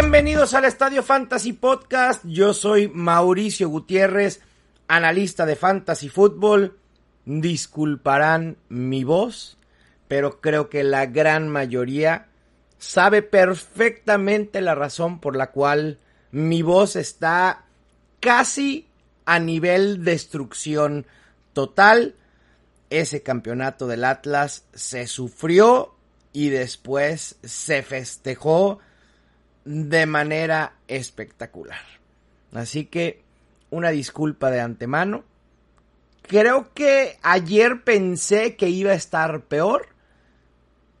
Bienvenidos al Estadio Fantasy Podcast. Yo soy Mauricio Gutiérrez, analista de Fantasy Football. Disculparán mi voz, pero creo que la gran mayoría sabe perfectamente la razón por la cual mi voz está casi a nivel destrucción total. Ese campeonato del Atlas se sufrió y después se festejó de manera espectacular. Así que una disculpa de antemano. Creo que ayer pensé que iba a estar peor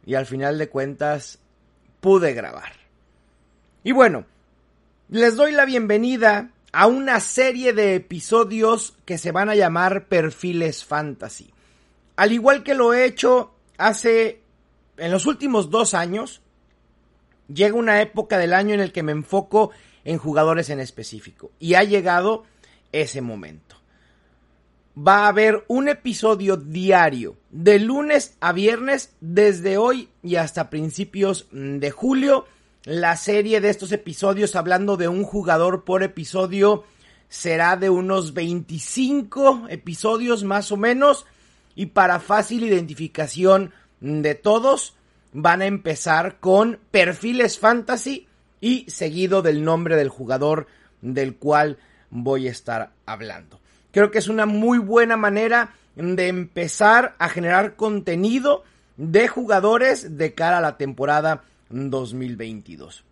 y al final de cuentas pude grabar. Y bueno, les doy la bienvenida a una serie de episodios que se van a llamar Perfiles Fantasy. Al igual que lo he hecho hace en los últimos dos años, llega una época del año en el que me enfoco en jugadores en específico. Y ha llegado ese momento. Va a haber un episodio diario de lunes a viernes desde hoy y hasta principios de julio. La serie de estos episodios hablando de un jugador por episodio será de unos 25 episodios más o menos. Y para fácil identificación de todos, van a empezar con perfiles fantasy y seguido del nombre del jugador del cual voy a estar hablando. Creo que es una muy buena manera de empezar a generar contenido de jugadores de cara a la temporada 2022.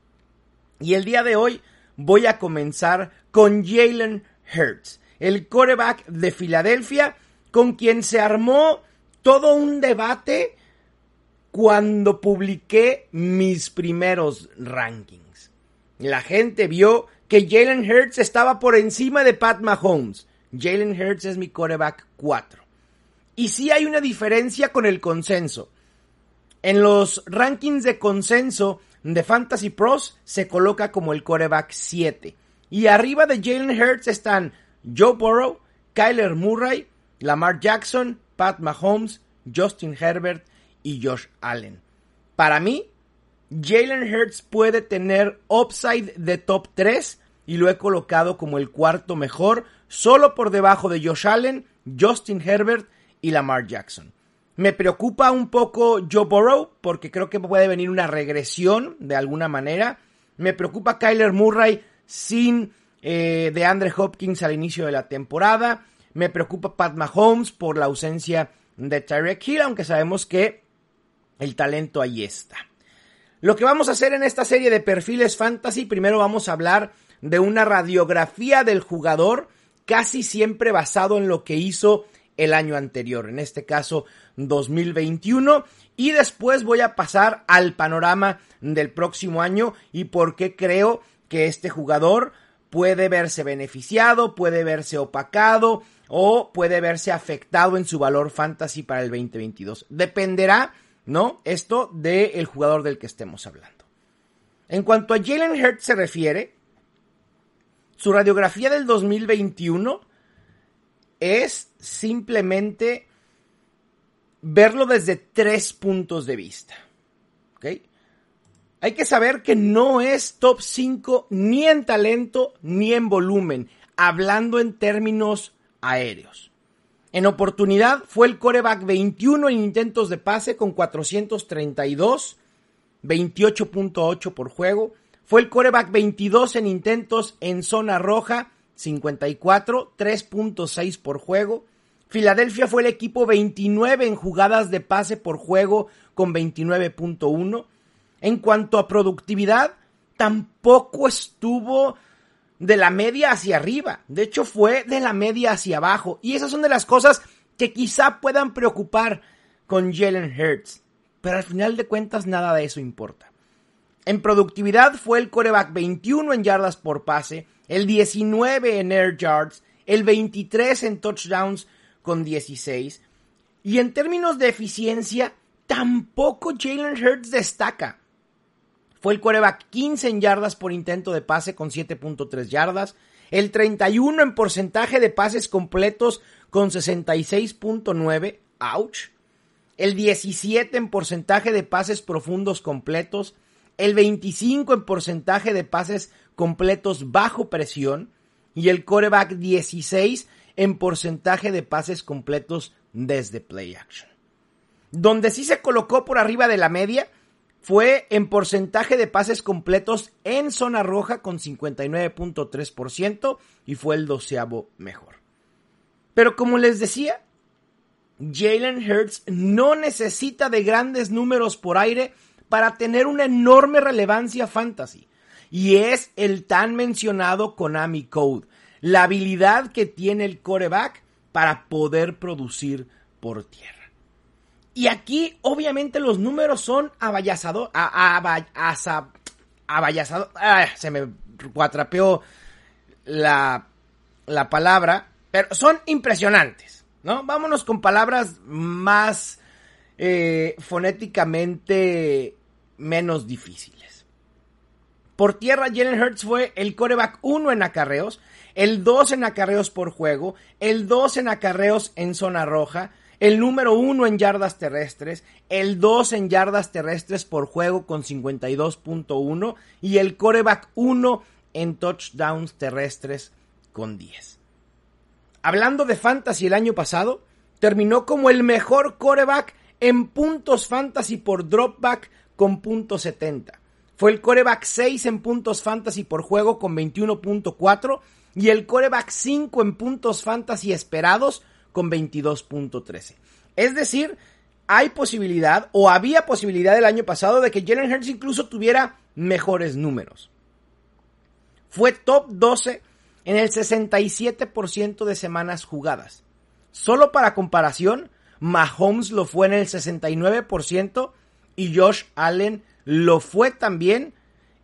Y el día de hoy voy a comenzar con Jalen Hurts, el coreback de Filadelfia, con quien se armó todo un debate cuando publiqué mis primeros rankings. La gente vio que Jalen Hurts estaba por encima de Pat Mahomes. Jalen Hurts es mi coreback 4. Y sí hay una diferencia con el consenso. En los rankings de consenso de Fantasy Pros se coloca como el coreback 7. Y arriba de Jalen Hurts están Joe Burrow, Kyler Murray, Lamar Jackson, Pat Mahomes, Justin Herbert y Josh Allen. Para mí, Jalen Hurts puede tener upside de top 3 y lo he colocado como el cuarto mejor, solo por debajo de Josh Allen, Justin Herbert y Lamar Jackson. Me preocupa un poco Joe Burrow porque creo que puede venir una regresión de alguna manera. Me preocupa Kyler Murray sin eh, de Andre Hopkins al inicio de la temporada. Me preocupa Pat Mahomes por la ausencia de Tyreek Hill, aunque sabemos que el talento ahí está. Lo que vamos a hacer en esta serie de perfiles fantasy, primero vamos a hablar de una radiografía del jugador, casi siempre basado en lo que hizo el año anterior, en este caso 2021, y después voy a pasar al panorama del próximo año y por qué creo que este jugador puede verse beneficiado, puede verse opacado o puede verse afectado en su valor fantasy para el 2022. Dependerá ¿no? Esto del jugador del que estemos hablando. En cuanto a Jalen Hurts se refiere, su radiografía del 2021 es simplemente verlo desde tres puntos de vista. Hay que saber que no es top 5 ni en talento ni en volumen, hablando en términos aéreos. En oportunidad fue el coreback 21 en intentos de pase con 432, 28.8 por juego. Fue el coreback 22 en intentos en zona roja, 54, 3.6 por juego. Filadelfia fue el equipo 29 en jugadas de pase por juego con 29.1. En cuanto a productividad, tampoco estuvo de la media hacia arriba. De hecho, fue de la media hacia abajo. Y esas son de las cosas que quizá puedan preocupar con Jalen Hurts. Pero al final de cuentas, nada de eso importa. En productividad fue el coreback 21 en yardas por pase, el 19 en air yards, el 23 en touchdowns con 16. Y en términos de eficiencia, tampoco Jalen Hurts destaca. Fue el coreback 15 en yardas por intento de pase con 7.3 yardas. El 31 en porcentaje de pases completos con 66.9. Ouch. El 17 en porcentaje de pases profundos completos. el 25 en porcentaje de pases completos bajo presión y el coreback 16 en porcentaje de pases completos desde play action. Donde sí se colocó por arriba de la media fue en porcentaje de pases completos en zona roja con 59.3% y fue el doceavo mejor. Pero como les decía, Jalen Hurts no necesita de grandes números por aire para tener una enorme relevancia fantasy. Y es el tan mencionado Konami Code, la habilidad que tiene el coreback para poder producir por tierra. Y aquí, obviamente, los números son avallazados. se me cuatrapeó la, la palabra. Pero son impresionantes, ¿no? Vámonos con palabras más eh, fonéticamente menos difíciles. Por tierra, Jalen Hurts fue el coreback 1 en acarreos, el 2 en acarreos por juego, el 2 en acarreos en zona roja, el número 1 en yardas terrestres, el 2 en yardas terrestres por juego con 52.1 y el coreback 1 en touchdowns terrestres con 10. Hablando de fantasy el año pasado, terminó como el mejor coreback en puntos fantasy por dropback con punto .70. Fue el coreback 6 en puntos fantasy por juego con 21.4 y el coreback 5 en puntos fantasy esperados con 22.13. Es decir, hay posibilidad o había posibilidad el año pasado de que Jalen Hurts incluso tuviera mejores números. Fue top 12 en el 67% de semanas jugadas. Solo para comparación, Mahomes lo fue en el 69% y Josh Allen lo fue también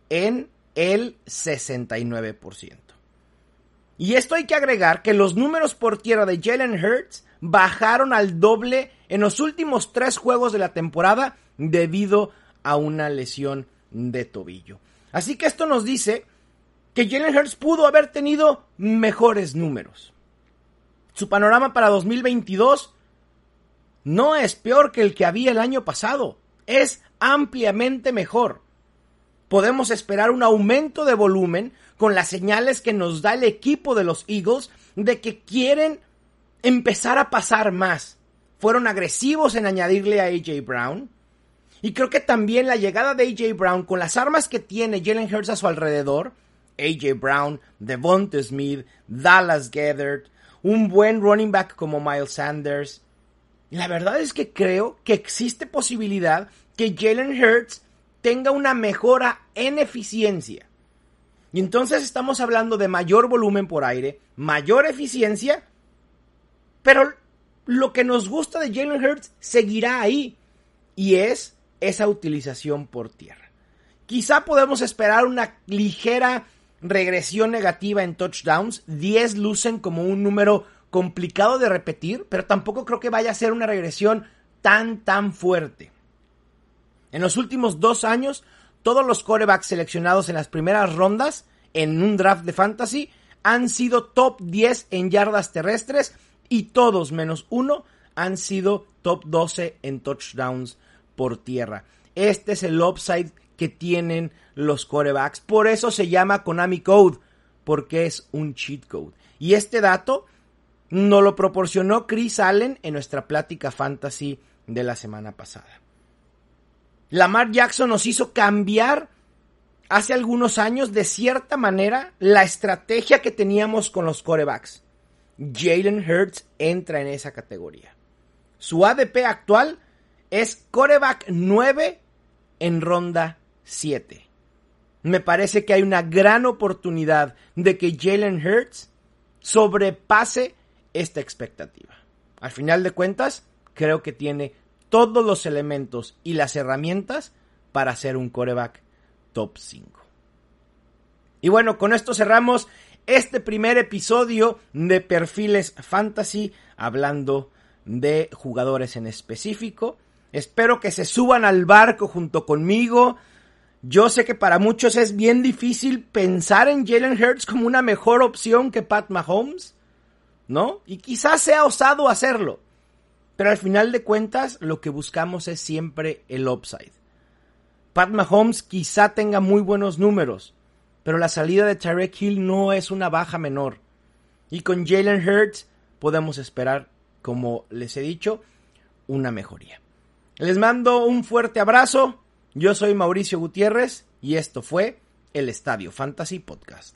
en el 69%. Y esto hay que agregar que los números por tierra de Jalen Hurts bajaron al doble en los últimos tres juegos de la temporada debido a una lesión de tobillo. Así que esto nos dice que Jalen Hurts pudo haber tenido mejores números. Su panorama para 2022 no es peor que el que había el año pasado, es ampliamente mejor. Podemos esperar un aumento de volumen con las señales que nos da el equipo de los Eagles de que quieren empezar a pasar más. Fueron agresivos en añadirle a AJ Brown. Y creo que también la llegada de AJ Brown con las armas que tiene Jalen Hurts a su alrededor, AJ Brown, Devonta Smith, Dallas Gathered, un buen running back como Miles Sanders, la verdad es que creo que existe posibilidad que Jalen Hurts tenga una mejora en eficiencia. Y entonces estamos hablando de mayor volumen por aire, mayor eficiencia, pero lo que nos gusta de Jalen Hurts seguirá ahí y es esa utilización por tierra. Quizá podemos esperar una ligera regresión negativa en touchdowns, 10 lucen como un número complicado de repetir, pero tampoco creo que vaya a ser una regresión tan, tan fuerte. En los últimos dos años, todos los corebacks seleccionados en las primeras rondas en un draft de fantasy han sido top 10 en yardas terrestres y todos menos uno han sido top 12 en touchdowns por tierra. Este es el upside que tienen los corebacks. Por eso se llama Konami Code, porque es un cheat code. Y este dato nos lo proporcionó Chris Allen en nuestra plática fantasy de la semana pasada. Lamar Jackson nos hizo cambiar hace algunos años de cierta manera la estrategia que teníamos con los corebacks. Jalen Hurts entra en esa categoría. Su ADP actual es coreback 9 en ronda 7. Me parece que hay una gran oportunidad de que Jalen Hurts sobrepase esta expectativa. Al final de cuentas, creo que tiene todos los elementos y las herramientas para ser un coreback top 5. Y bueno, con esto cerramos este primer episodio de Perfiles Fantasy, hablando de jugadores en específico. Espero que se suban al barco junto conmigo. Yo sé que para muchos es bien difícil pensar en Jalen Hurts como una mejor opción que Pat Mahomes. ¿No? Y quizás sea osado hacerlo. Pero al final de cuentas, lo que buscamos es siempre el upside. Pat Mahomes quizá tenga muy buenos números, pero la salida de Tyreek Hill no es una baja menor. Y con Jalen Hurts podemos esperar, como les he dicho, una mejoría. Les mando un fuerte abrazo. Yo soy Mauricio Gutiérrez y esto fue el Estadio Fantasy Podcast.